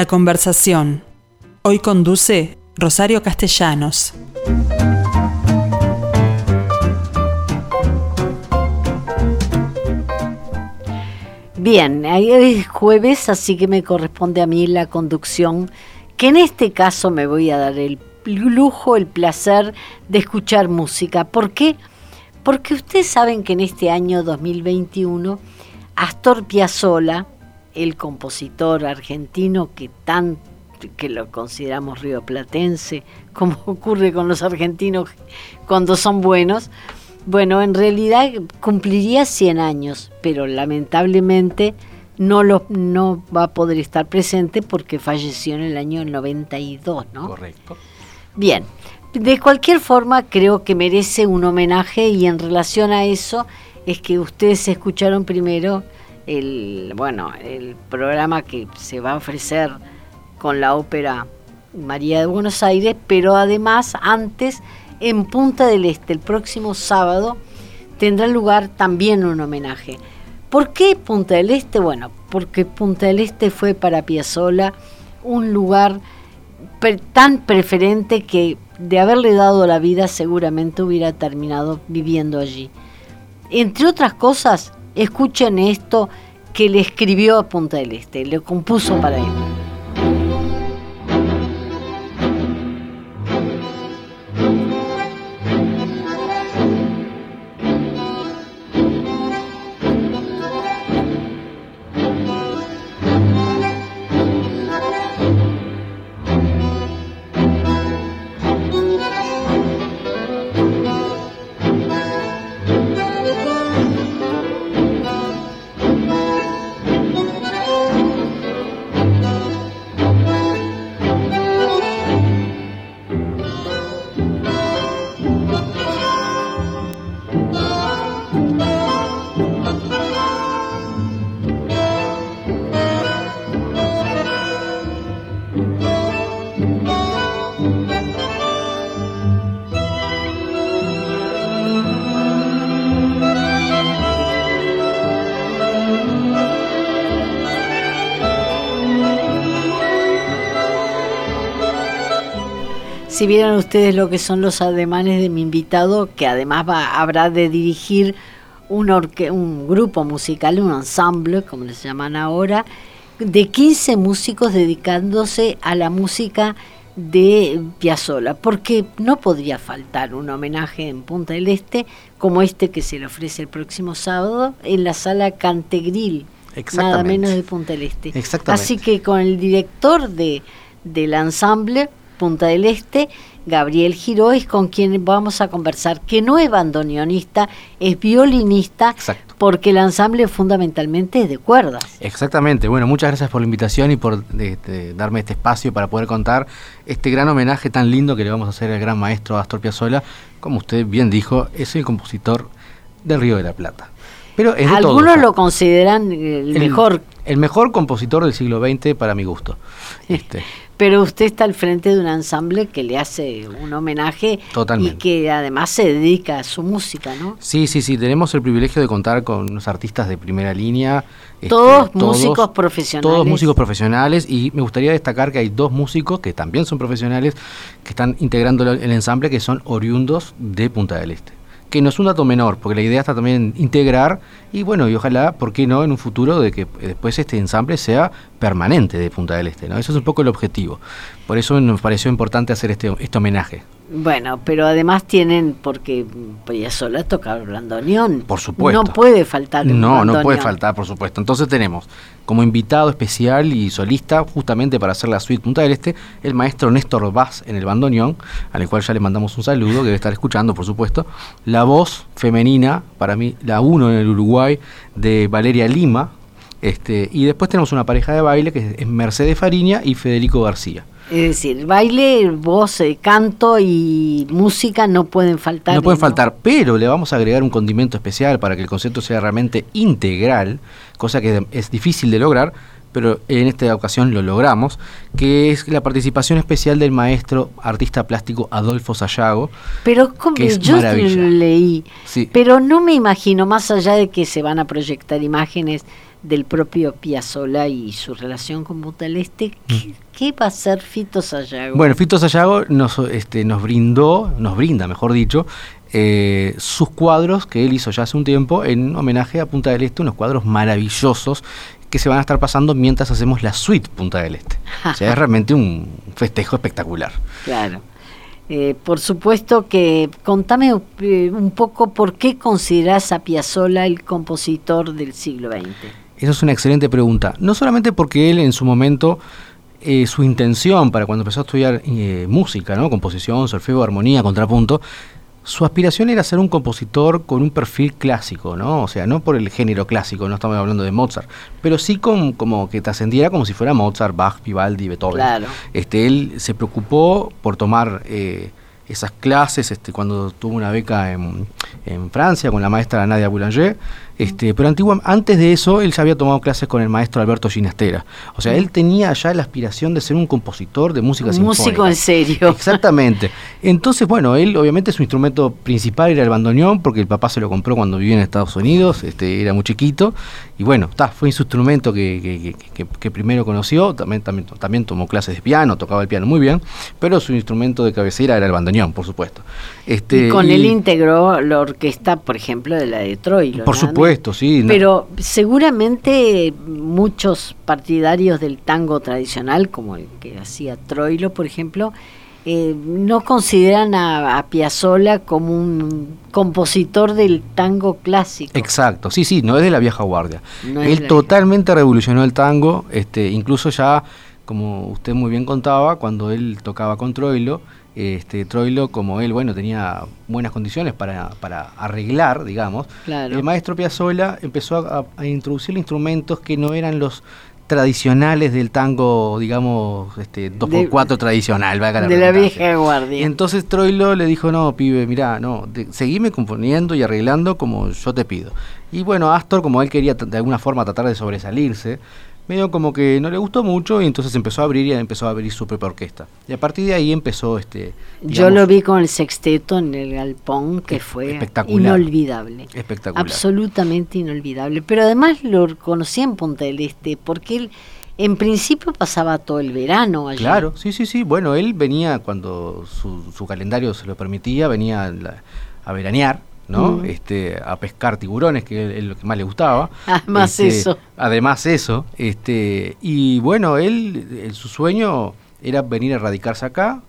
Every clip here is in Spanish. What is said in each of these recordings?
La conversación. Hoy conduce Rosario Castellanos. Bien, es jueves, así que me corresponde a mí la conducción, que en este caso me voy a dar el lujo, el placer de escuchar música. ¿Por qué? Porque ustedes saben que en este año 2021 Astor Piazzolla, el compositor argentino que tan que lo consideramos rioplatense, como ocurre con los argentinos cuando son buenos, bueno, en realidad cumpliría 100 años, pero lamentablemente no, lo, no va a poder estar presente porque falleció en el año 92, ¿no? Correcto. Bien, de cualquier forma creo que merece un homenaje y en relación a eso es que ustedes escucharon primero el, bueno, el programa que se va a ofrecer con la ópera María de Buenos Aires, pero además antes en Punta del Este, el próximo sábado, tendrá lugar también un homenaje. ¿Por qué Punta del Este? Bueno, porque Punta del Este fue para Piazzolla un lugar tan preferente que de haberle dado la vida seguramente hubiera terminado viviendo allí. Entre otras cosas, escuchen esto que le escribió a Punta del Este, le compuso para él. Si vieran ustedes lo que son los ademanes de mi invitado, que además va, habrá de dirigir un, un grupo musical, un ensemble, como les llaman ahora, de 15 músicos dedicándose a la música de Piazzolla, porque no podría faltar un homenaje en Punta del Este como este que se le ofrece el próximo sábado en la sala Cantegril, nada menos de Punta del Este. Así que con el director de, del ensamble Punta del Este, Gabriel Giró, es con quien vamos a conversar, que no es bandoneonista, es violinista, porque el ensamble fundamentalmente es de cuerdas. Exactamente, bueno, muchas gracias por la invitación y por darme este espacio para poder contar este gran homenaje tan lindo que le vamos a hacer al gran maestro Astor Piazzolla. Como usted bien dijo, es el compositor del Río de la Plata. Pero Algunos lo consideran el, mejor. El mejor compositor del siglo XX para mi gusto. Este, pero usted está al frente de un ensamble que le hace un homenaje y que además se dedica a su música, ¿no? Sí, sí, sí, tenemos el privilegio de contar con unos artistas de primera línea. Este, todos, músicos profesionales. Todos músicos profesionales y me gustaría destacar que hay dos músicos que también son profesionales que están integrando el ensamble que son oriundos de Punta del Este que no es un dato menor, porque la idea está también integrar y bueno, y ojalá, ¿por qué no?, en un futuro de que después este ensamble sea permanente de Punta del Este, ¿no? Eso es un poco el objetivo. Por eso nos pareció importante hacer este, este homenaje. Bueno, pero además tienen, porque sola toca el bandoneón. Por supuesto. No puede faltar No, no puede faltar, por supuesto. Entonces tenemos como invitado especial y solista, justamente para hacer la suite Punta del Este, el maestro Néstor Vaz en el bandoneón, al cual ya le mandamos un saludo, que debe estar escuchando, por supuesto. La voz femenina, para mí, la uno en el Uruguay, de Valeria Lima. Este, y después tenemos una pareja de baile que es Mercedes Fariña y Federico García. Es decir, baile, voz, eh, canto y música no pueden faltar. No pueden faltar, pero le vamos a agregar un condimento especial para que el concepto sea realmente integral, cosa que es difícil de lograr, pero en esta ocasión lo logramos, que es la participación especial del maestro artista plástico Adolfo Sayago. Pero como yo lo leí, pero no me imagino, más allá de que se van a proyectar imágenes del propio Piazzolla y su relación con Punta del Este. ¿Qué, qué va a hacer Fito Sayago? Bueno, Fito Sayago nos, este, nos brindó, nos brinda, mejor dicho, eh, sus cuadros que él hizo ya hace un tiempo en homenaje a Punta del Este, unos cuadros maravillosos que se van a estar pasando mientras hacemos la suite Punta del Este. o sea, es realmente un festejo espectacular. Claro. Eh, por supuesto que contame eh, un poco por qué considerás a Piazzolla el compositor del siglo XX. Esa es una excelente pregunta. No solamente porque él en su momento, eh, su intención para cuando empezó a estudiar música, ¿no? composición, solfeo, armonía, contrapunto, su aspiración era ser un compositor con un perfil clásico, ¿no? O sea, no por el género clásico, no estamos hablando de Mozart, pero sí con, como que trascendiera como si fuera Mozart, Bach, Vivaldi, Beethoven. Claro. Este, él se preocupó por tomar eh, esas clases este, cuando tuvo una beca en, en Francia con la maestra Nadia Boulanger este, pero antes de eso, él ya había tomado clases con el maestro Alberto Ginastera. O sea, él tenía ya la aspiración de ser un compositor de música un Músico en serio. Exactamente. Entonces, bueno, él obviamente su instrumento principal era el bandoneón, porque el papá se lo compró cuando vivía en Estados Unidos, este, era muy chiquito. Y bueno, está fue su instrumento que, que, primero conoció. También, también, también tomó clases de piano, tocaba el piano muy bien, pero su instrumento de cabecera era el bandoneón, por supuesto. Este, y con él integró la orquesta, por ejemplo, de la de Troilo. Por supuesto sí. Pero seguramente muchos partidarios del tango tradicional, como el que hacía Troilo, por ejemplo, eh, no consideran a, a Piazzolla como un compositor del tango clásico. Exacto, sí, sí, no es de la vieja guardia. Él totalmente revolucionó el tango, este, incluso ya, como usted muy bien contaba, cuando él tocaba con Troilo, este, Troilo, como él, bueno, tenía buenas condiciones para, para arreglar, digamos, el maestro Piazzolla empezó a, introducir instrumentos que no eran los tradicionales del tango, digamos, este 2x4 tradicional, de la vieja guardia. Y entonces Troilo le dijo, no, pibe, mira, no, seguime componiendo y arreglando como yo te pido. Y bueno, Astor, como él quería de alguna forma tratar de sobresalirse, medio como que no le gustó mucho y entonces empezó a abrir y empezó a abrir su propia orquesta. Y a partir de ahí empezó este... Yo lo vi con el sexteto en el galpón, que fue inolvidable. Espectacular. Absolutamente inolvidable. Pero además lo conocí en Punta del Este, porque él en principio pasaba todo el verano allí. Claro, sí, sí, sí. Bueno, él venía cuando su, su calendario se lo permitía, venía a veranear ¿no? Mm. Este, a pescar tiburones, que es lo que más le gustaba. Además este, eso. Además eso. Este, y bueno, él, su sueño era venir a radicarse acá,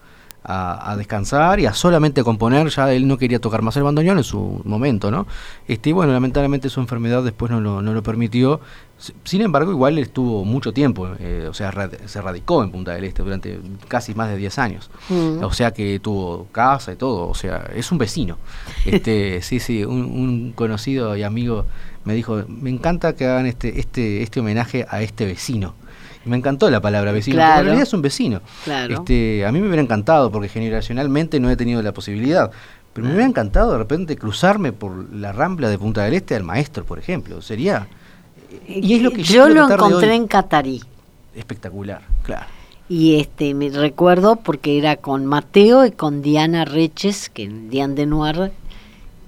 a, descansar y a solamente componer. Ya él no quería tocar más el bandoneón en su momento, ¿no? Este, bueno, lamentablemente su enfermedad después no lo, no lo permitió. Sin embargo, igual estuvo mucho tiempo, eh, o sea, se radicó en Punta del Este durante casi más de 10 años. Mm. O sea que tuvo casa y todo, o sea, es un vecino. Este, sí, sí, un, conocido y amigo me dijo, me encanta que hagan este, este, este homenaje a este vecino. Me encantó la palabra vecino, porque en realidad es un vecino. Este, a mí me hubiera encantado, porque generacionalmente no he tenido la posibilidad. Pero me hubiera encantado de repente cruzarme por la rambla de Punta del Este al maestro, por ejemplo. Sería y es lo que yo, lo encontré en Catarí. Espectacular, claro. Y este me recuerdo porque era con Mateo y con Diana Reches, que Diane de Noir,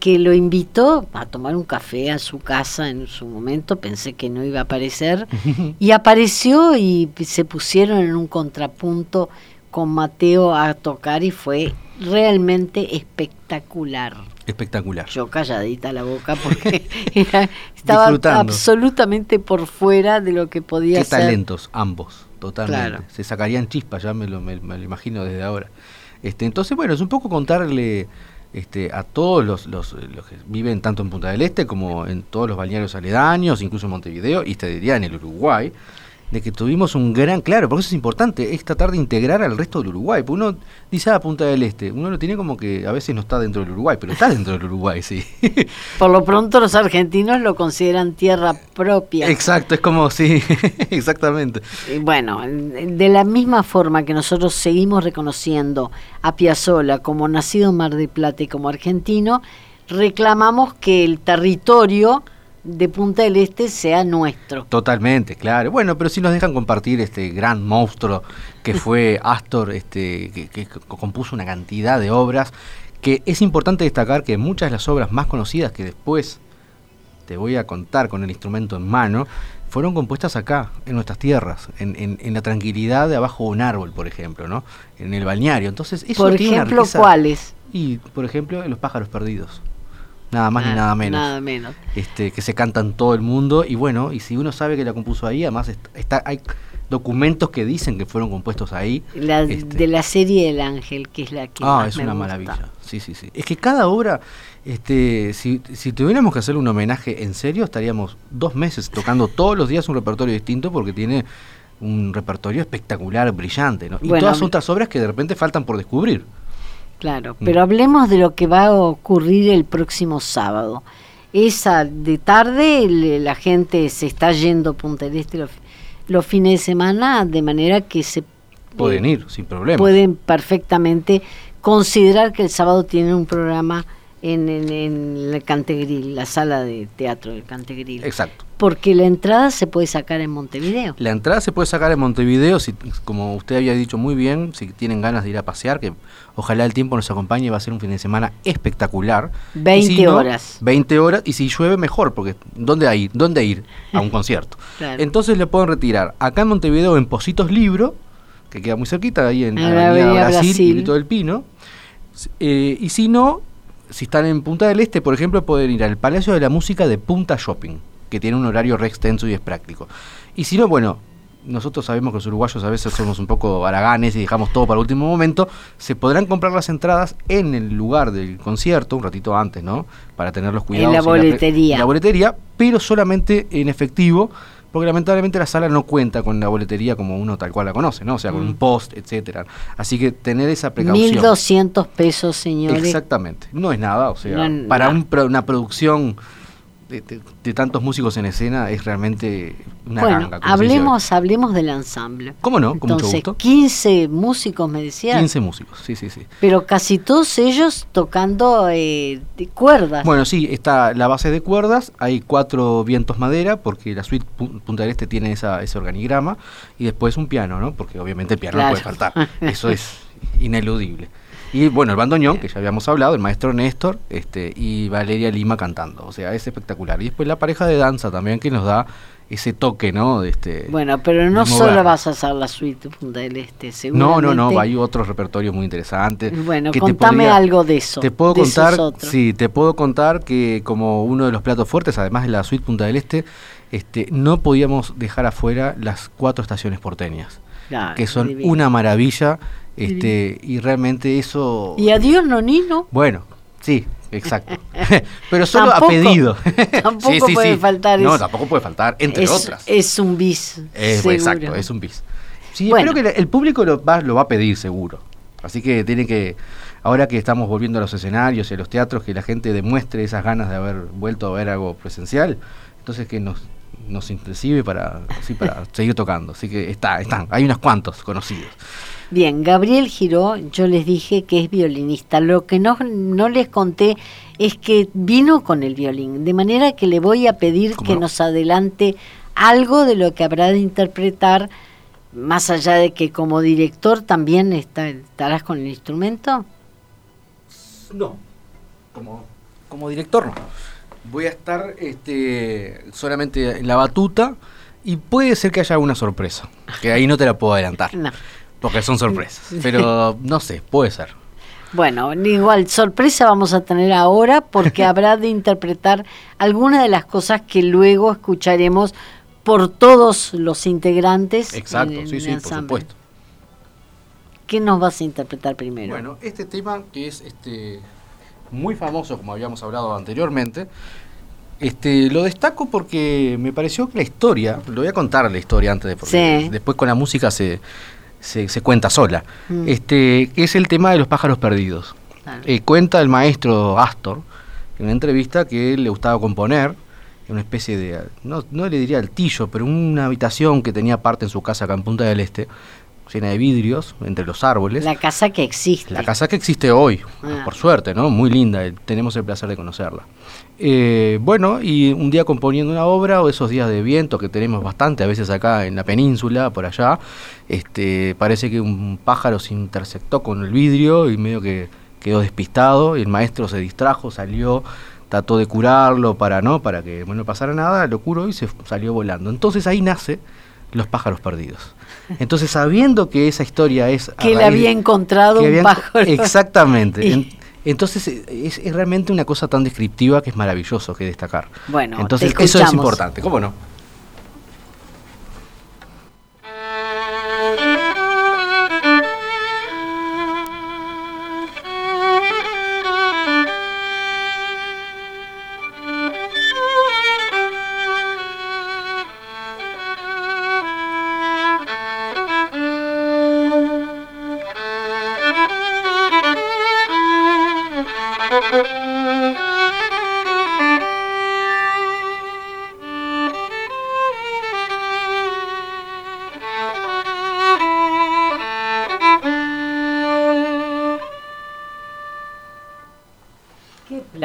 que lo invitó a tomar un café a su casa en su momento, pensé que no iba a aparecer, y apareció y se pusieron en un contrapunto con Mateo a tocar y fue realmente espectacular. Espectacular. Yo calladita la boca porque estaba absolutamente por fuera de lo que podía Qué talentos, ambos, totalmente. Se sacarían chispas, ya me lo, me, lo, imagino desde ahora. Este, entonces, bueno, es un poco contarle este, a todos los, los, los, que viven tanto en Punta del Este como en todos los balnearios aledaños, incluso en Montevideo, y te diría en el Uruguay, de que tuvimos un gran, claro, porque eso es importante, es tratar de integrar al resto del Uruguay. Porque uno dice a ah, Punta del Este, uno lo tiene como que a veces no está dentro del Uruguay, pero está dentro del Uruguay, sí. Por lo pronto los argentinos lo consideran tierra propia. Exacto, es como, sí, exactamente. Bueno, de la misma forma que nosotros seguimos reconociendo a Piazzolla como nacido en Mar del Plata y como argentino, reclamamos que el territorio de Punta del Este sea nuestro. Totalmente, claro. Bueno, pero si nos dejan compartir este gran monstruo que fue Astor, este, que, compuso una cantidad de obras, que es importante destacar que muchas de las obras más conocidas que después te voy a contar con el instrumento en mano, fueron compuestas acá, en nuestras tierras, en, en, la tranquilidad de abajo de un árbol, por ejemplo, ¿no? En el balneario. Entonces, eso por ejemplo, ¿cuáles? Y, por ejemplo, en los pájaros perdidos. Nada más ni nada menos. Nada menos. Este, que se cantan todo el mundo. Y bueno, y si uno sabe que la compuso ahí, además está, hay documentos que dicen que fueron compuestos ahí. Este de la serie El Ángel, que es la que. Ah, es una maravilla. Sí, sí, sí. Es que cada obra, este, si, si tuviéramos que hacer un homenaje en serio, estaríamos dos meses tocando todos los días un repertorio distinto porque tiene un repertorio espectacular, brillante, ¿no? Y todas otras obras que de repente faltan por descubrir. Claro, mm. pero hablemos de lo que va a ocurrir el próximo sábado. Esa de tarde la gente se está yendo a Punta del Este los, fines de semana, de manera que se pueden ir sin problema. Pueden perfectamente considerar que el sábado tienen un programa en, en, el Cantegril, la sala de teatro del Cantegril. Exacto. Porque la entrada se puede sacar en Montevideo. La entrada se puede sacar en Montevideo, si, como usted había dicho muy bien, si tienen ganas de ir a pasear, que ojalá el tiempo nos acompañe, va a ser un fin de semana espectacular. 20 horas. 20 horas, y si llueve mejor, porque ¿dónde ir? ¿Dónde ir a un concierto? Entonces le pueden retirar acá en Montevideo en Positos Libro, que queda muy cerquita, ahí en la Avenida Brasil, y todo el Pino. Eh, y si no, si están en Punta del Este, por ejemplo, pueden ir al Palacio de la Música de Punta Shopping, que tiene un horario re extenso y es práctico. Y si no, bueno, nosotros sabemos que los uruguayos a veces somos un poco haraganes y dejamos todo para el último momento, se podrán comprar las entradas en el lugar del concierto, un ratito antes, ¿no? Para tener los cuidados. En la boletería. En la boletería, pero solamente en efectivo porque lamentablemente la sala no cuenta con la boletería como uno tal cual la conoce, ¿no? O sea, con un mm. post, etcétera. Así que tener esa precaución. 1.200 pesos, señores. Exactamente. No es nada, o sea, para una producción de, tantos músicos en escena es realmente una bueno, hablemos, hablemos del ensamble. ¿Cómo no? Con Entonces, mucho gusto. 15 músicos, me decían. 15 músicos, sí, sí, sí. Pero casi todos ellos tocando eh, de cuerdas. Bueno, sí, está la base de cuerdas, hay cuatro vientos madera, porque la suite Punta del Este tiene esa, ese organigrama, y después un piano, ¿no? Porque obviamente el piano no puede faltar. Eso es ineludible. Y bueno, el bandoneón, que ya habíamos hablado, el maestro Néstor este, y Valeria Lima cantando. O sea, es espectacular. Y después la pareja de danza también que nos da ese toque, ¿no? De este, bueno, pero no solo vas a hacer la suite Punta del Este, seguramente. No, no, no, hay otros repertorios muy interesantes. Bueno, contame algo de eso. Te puedo contar, sí, te puedo contar que como uno de los platos fuertes, además de la suite Punta del Este, este, no podíamos dejar afuera las cuatro estaciones porteñas, que son una maravilla este, y realmente eso... ¿Y adiós, Nonino? Bueno, sí, exacto. Pero solo a pedido. tampoco puede faltar eso. No, tampoco puede faltar, entre otras. Es un bis. exacto, es un bis. Sí, espero que el público lo va, lo va a pedir seguro. Así que tiene que, ahora que estamos volviendo a los escenarios y a los teatros, que la gente demuestre esas ganas de haber vuelto a ver algo presencial. Entonces que nos, nos inclusive para, sí, para seguir tocando. Así que está, están, hay unos cuantos conocidos. Bien, Gabriel Giró, yo les dije que es violinista. Lo que no, no les conté es que vino con el violín, de manera que le voy a pedir que nos adelante algo de lo que habrá de interpretar, más allá de que como director también estarás con el instrumento. No, como, como director no. Voy a estar este, solamente en la batuta y puede ser que haya alguna sorpresa, que ahí no te la puedo adelantar. No. Porque son sorpresas. Pero no sé, puede ser. Bueno, igual, sorpresa vamos a tener ahora porque habrá de interpretar algunas de las cosas que luego escucharemos por todos los integrantes. Exacto, sí, sí, por supuesto. ¿Qué nos vas a interpretar primero? Bueno, este tema que es este muy famoso, como habíamos hablado anteriormente, este, lo destaco porque me pareció que la historia, lo voy a contar la historia antes de porque después con la música se, se, cuenta sola, mm. este, es el tema de los pájaros perdidos. Eh, cuenta el maestro Astor en una entrevista que él le gustaba componer en una especie de, no, no le diría altillo, pero una habitación que tenía parte en su casa acá en Punta del Este, llena de vidrios entre los árboles. La casa que existe. La casa que existe hoy, ah. por suerte, ¿no? Muy linda, eh, tenemos el placer de conocerla. Eh, bueno, y un día componiendo una obra, o esos días de viento que tenemos bastante, a veces acá en la península, por allá, este, parece que un pájaro se intersectó con el vidrio y medio que quedó despistado, y el maestro se distrajo, salió trató de curarlo para no para que bueno, no pasara nada, lo curó y se salió volando. Entonces ahí nace Los pájaros perdidos. Entonces sabiendo que esa historia es... Que él había encontrado un pájaro. Exactamente. entonces es, es, realmente una cosa tan descriptiva que es maravilloso que destacar. Bueno, entonces eso es importante, ¿cómo no?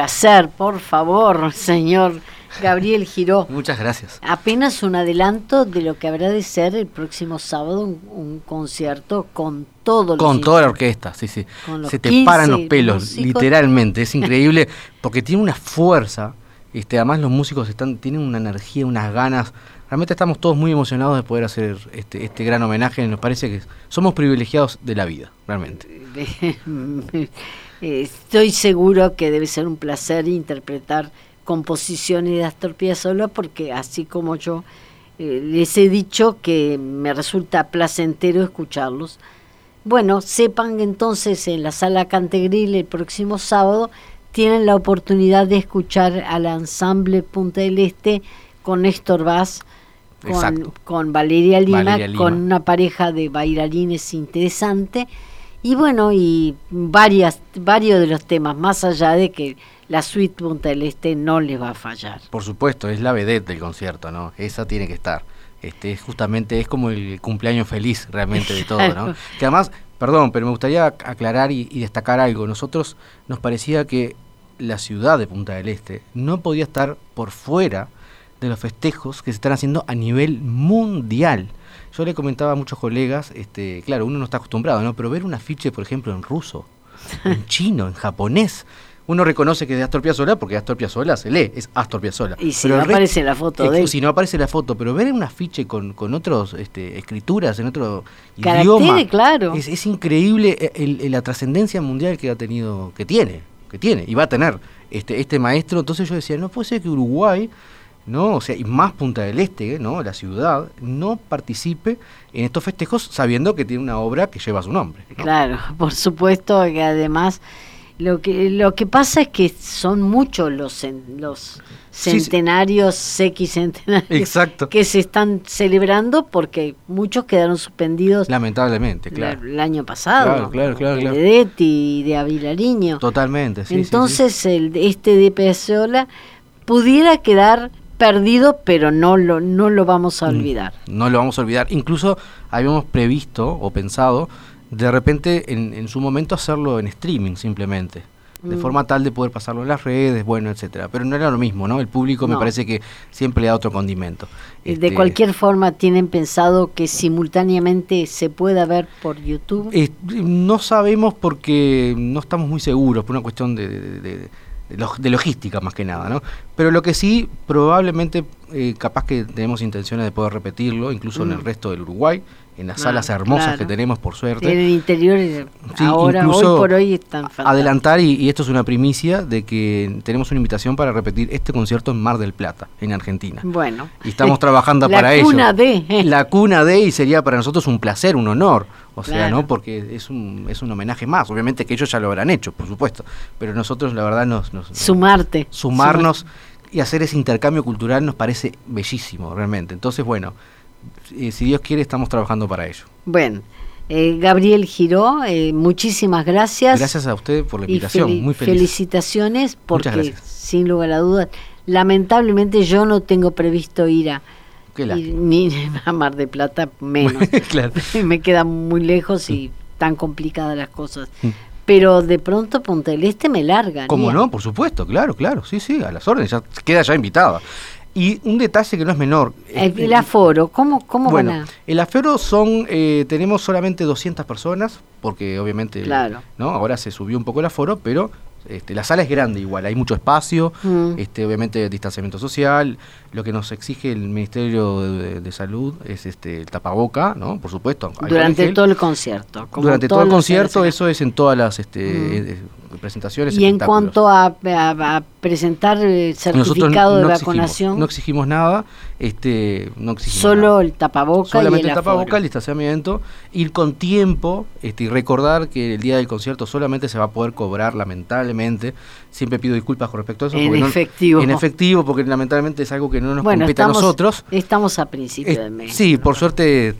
Placer, por favor, señor Gabriel Giró. Muchas gracias. Apenas un adelanto de lo que habrá de ser el próximo sábado un, concierto con todo Con toda la orquesta, sí, sí. Se te paran los pelos, literalmente. Es increíble porque tiene una fuerza. Este, además los músicos están tienen una energía, unas ganas. Realmente estamos todos muy emocionados de poder hacer este, este gran homenaje. Nos parece que somos privilegiados de la vida, realmente. estoy seguro que debe ser un placer interpretar composiciones de Astor Piazzolla porque así como yo eh, les he dicho que me resulta placentero escucharlos. Bueno, sepan entonces en la sala Cantegril el próximo sábado tienen la oportunidad de escuchar al ensamble Punta del Este con Néstor Vaz, con, con Valeria, Lima, con una pareja de bailarines interesante y bueno, y varias, varios de los temas, más allá de que la suite Punta del Este no les va a fallar. Por supuesto, es la vedette del concierto, ¿no? Esa tiene que estar. Este, justamente es como el cumpleaños feliz realmente de todo, ¿no? Que además, perdón, pero me gustaría aclarar y, y, destacar algo. Nosotros nos parecía que la ciudad de Punta del Este no podía estar por fuera de los festejos que se están haciendo a nivel mundial. Yo le comentaba a muchos colegas, este, claro, uno no está acostumbrado, ¿no? Pero ver un afiche, por ejemplo, en ruso, en chino, en japonés, uno reconoce que es de Astor Piazzolla porque Astor Piazzolla se lee, es Astor Piazzolla. Y si no aparece la foto de Si no aparece la foto, pero ver un afiche con, con otros este, escrituras en otro idioma, claro. Es, es increíble eh, la trascendencia mundial que ha tenido, que tiene, que tiene y va a tener este, este maestro. Entonces yo decía, no puede ser que Uruguay ¿no? O sea, y más Punta del Este, ¿no? La ciudad, no participe en estos festejos sabiendo que tiene una obra que lleva su nombre. Claro, por supuesto que además lo que lo que pasa es que son muchos los los centenarios, centenarios Exacto. que se están celebrando porque muchos quedaron suspendidos lamentablemente, claro. El, año pasado. Claro, claro, claro. De Detti y de Avilariño. Totalmente, sí. Entonces el este de Pesola pudiera quedar perdido, pero no lo, no lo vamos a mm, olvidar. No lo vamos a olvidar. Incluso habíamos previsto o pensado de repente en, en su momento hacerlo en streaming simplemente. De mm. forma tal de poder pasarlo en las redes, bueno, etcétera. Pero no era lo mismo, ¿no? El público me parece que siempre le da otro condimento. De este, cualquier forma, ¿tienen pensado que simultáneamente se pueda ver por YouTube? no sabemos porque no estamos muy seguros, por una cuestión de de logística más que nada, ¿no? Pero lo que sí, probablemente, eh, capaz que tenemos intenciones de poder repetirlo, incluso en el mm. resto del Uruguay, en las salas hermosas que tenemos, por suerte. En el interior, ahora, hoy por hoy están Adelantar, y, esto es una primicia, de que tenemos una invitación para repetir este concierto en Mar del Plata, en Argentina. Bueno. Y estamos trabajando para ello. La cuna de. La cuna de, y sería para nosotros un placer, un honor. O sea, ¿no? Porque es un, es un homenaje más. Obviamente que ellos ya lo habrán hecho, por supuesto. Pero nosotros, la verdad, nos. nos Sumarte. Sumarnos y hacer ese intercambio cultural nos parece bellísimo, realmente. Entonces, bueno si Dios quiere, estamos trabajando para ello. Bueno. Eh, Gabriel Giró, eh, muchísimas gracias. Gracias a usted por la invitación, muy feliz. Felicitaciones, porque sin lugar a dudas, lamentablemente yo no tengo previsto ir a, ni a Mar de Plata, menos. Me queda muy lejos y mm. tan complicadas las cosas. Pero de pronto Punta del Este me larga. ¿Cómo no? Por supuesto, claro, claro. Sí, sí, a las órdenes, ya queda ya invitada. Y un detalle que no es menor. El, aforo, ¿cómo, cómo bueno, El aforo son, eh, tenemos solamente 200 personas, porque obviamente, claro. ¿no? Ahora se subió un poco el aforo, pero Este, la sala es grande igual, hay mucho espacio, Mm. este, obviamente distanciamiento social. Lo que nos exige el Ministerio de, de Salud es este, el tapaboca, ¿no? Por supuesto. Durante todo el concierto. como Durante todo el concierto, eso es en todas las este, Mm. Presentaciones. Y en cuanto a, a- a presentar certificado de vacunación, no exigimos nada, este, no exigimos solo nada. el tapaboca Solamente y el, el tapaboca, el distanciamiento, ir con tiempo este, y recordar que el día del concierto solamente se va a poder cobrar, lamentablemente. Siempre pido disculpas con respecto a eso. En no- efectivo. en efectivo, porque lamentablemente es algo que no nos Bueno, compete estamos, a nosotros. estamos a principio de mes. sí, por suerte.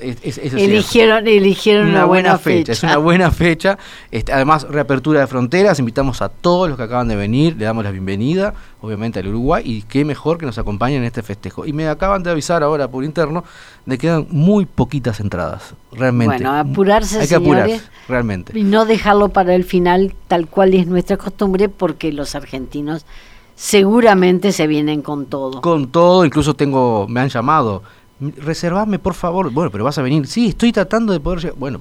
Es, eligieron, eligieron una, buena fecha. Es una buena fecha. Este, además, reapertura de fronteras. Invitamos a todos los que acaban de venir. Le damos la bienvenida, obviamente, al Uruguay. Y qué mejor que nos acompañen en este festejo. Y me acaban de avisar ahora por interno de que quedan muy poquitas entradas. Realmente. Bueno, apurarse, Hay que apurarse, señores. realmente. Y no dejarlo para el final, tal cual es nuestra costumbre, porque los argentinos seguramente se vienen con todo. Con todo, incluso tengo, me han llamado. Reservame, por favor. Bueno, pero vas a venir. Sí, estoy tratando de poder llegar. Bueno,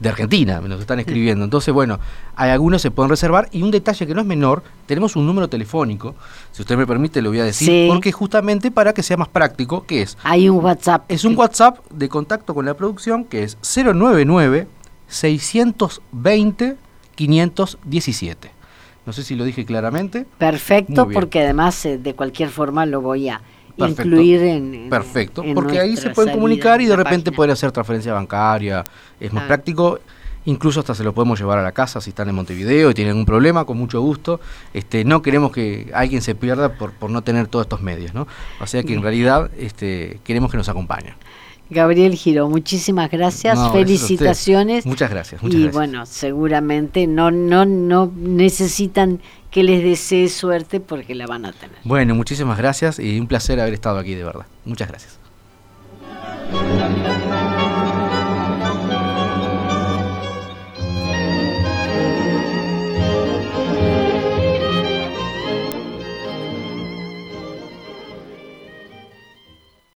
de Argentina me nos están escribiendo. Entonces, bueno, hay algunos se pueden reservar. Y un detalle que no es menor, tenemos un número telefónico. Si usted me permite, lo voy a decir. Sí. Porque justamente para que sea más práctico, que es? Hay un WhatsApp. Es un WhatsApp de contacto con la producción que es 099 620 517. No sé si lo dije claramente. Perfecto, porque además eh, de cualquier forma lo voy a Perfecto. incluir en. en- Perfecto, en porque ahí se pueden comunicar y de repente página. poder hacer transferencia bancaria, es más Claro. práctico. Incluso hasta se lo podemos llevar a la casa si están en Montevideo y tienen un problema, con mucho gusto. Este, no queremos que alguien se pierda por, por no tener todos estos medios, ¿no? O sea que en realidad este, queremos que nos acompañen. Gabriel Giro, muchísimas gracias, No, felicitaciones. Muchas gracias, muchas y gracias. bueno, seguramente no, no, no necesitan que les desee suerte porque la van a tener. Bueno, muchísimas gracias y un placer haber estado aquí, de verdad. Muchas gracias.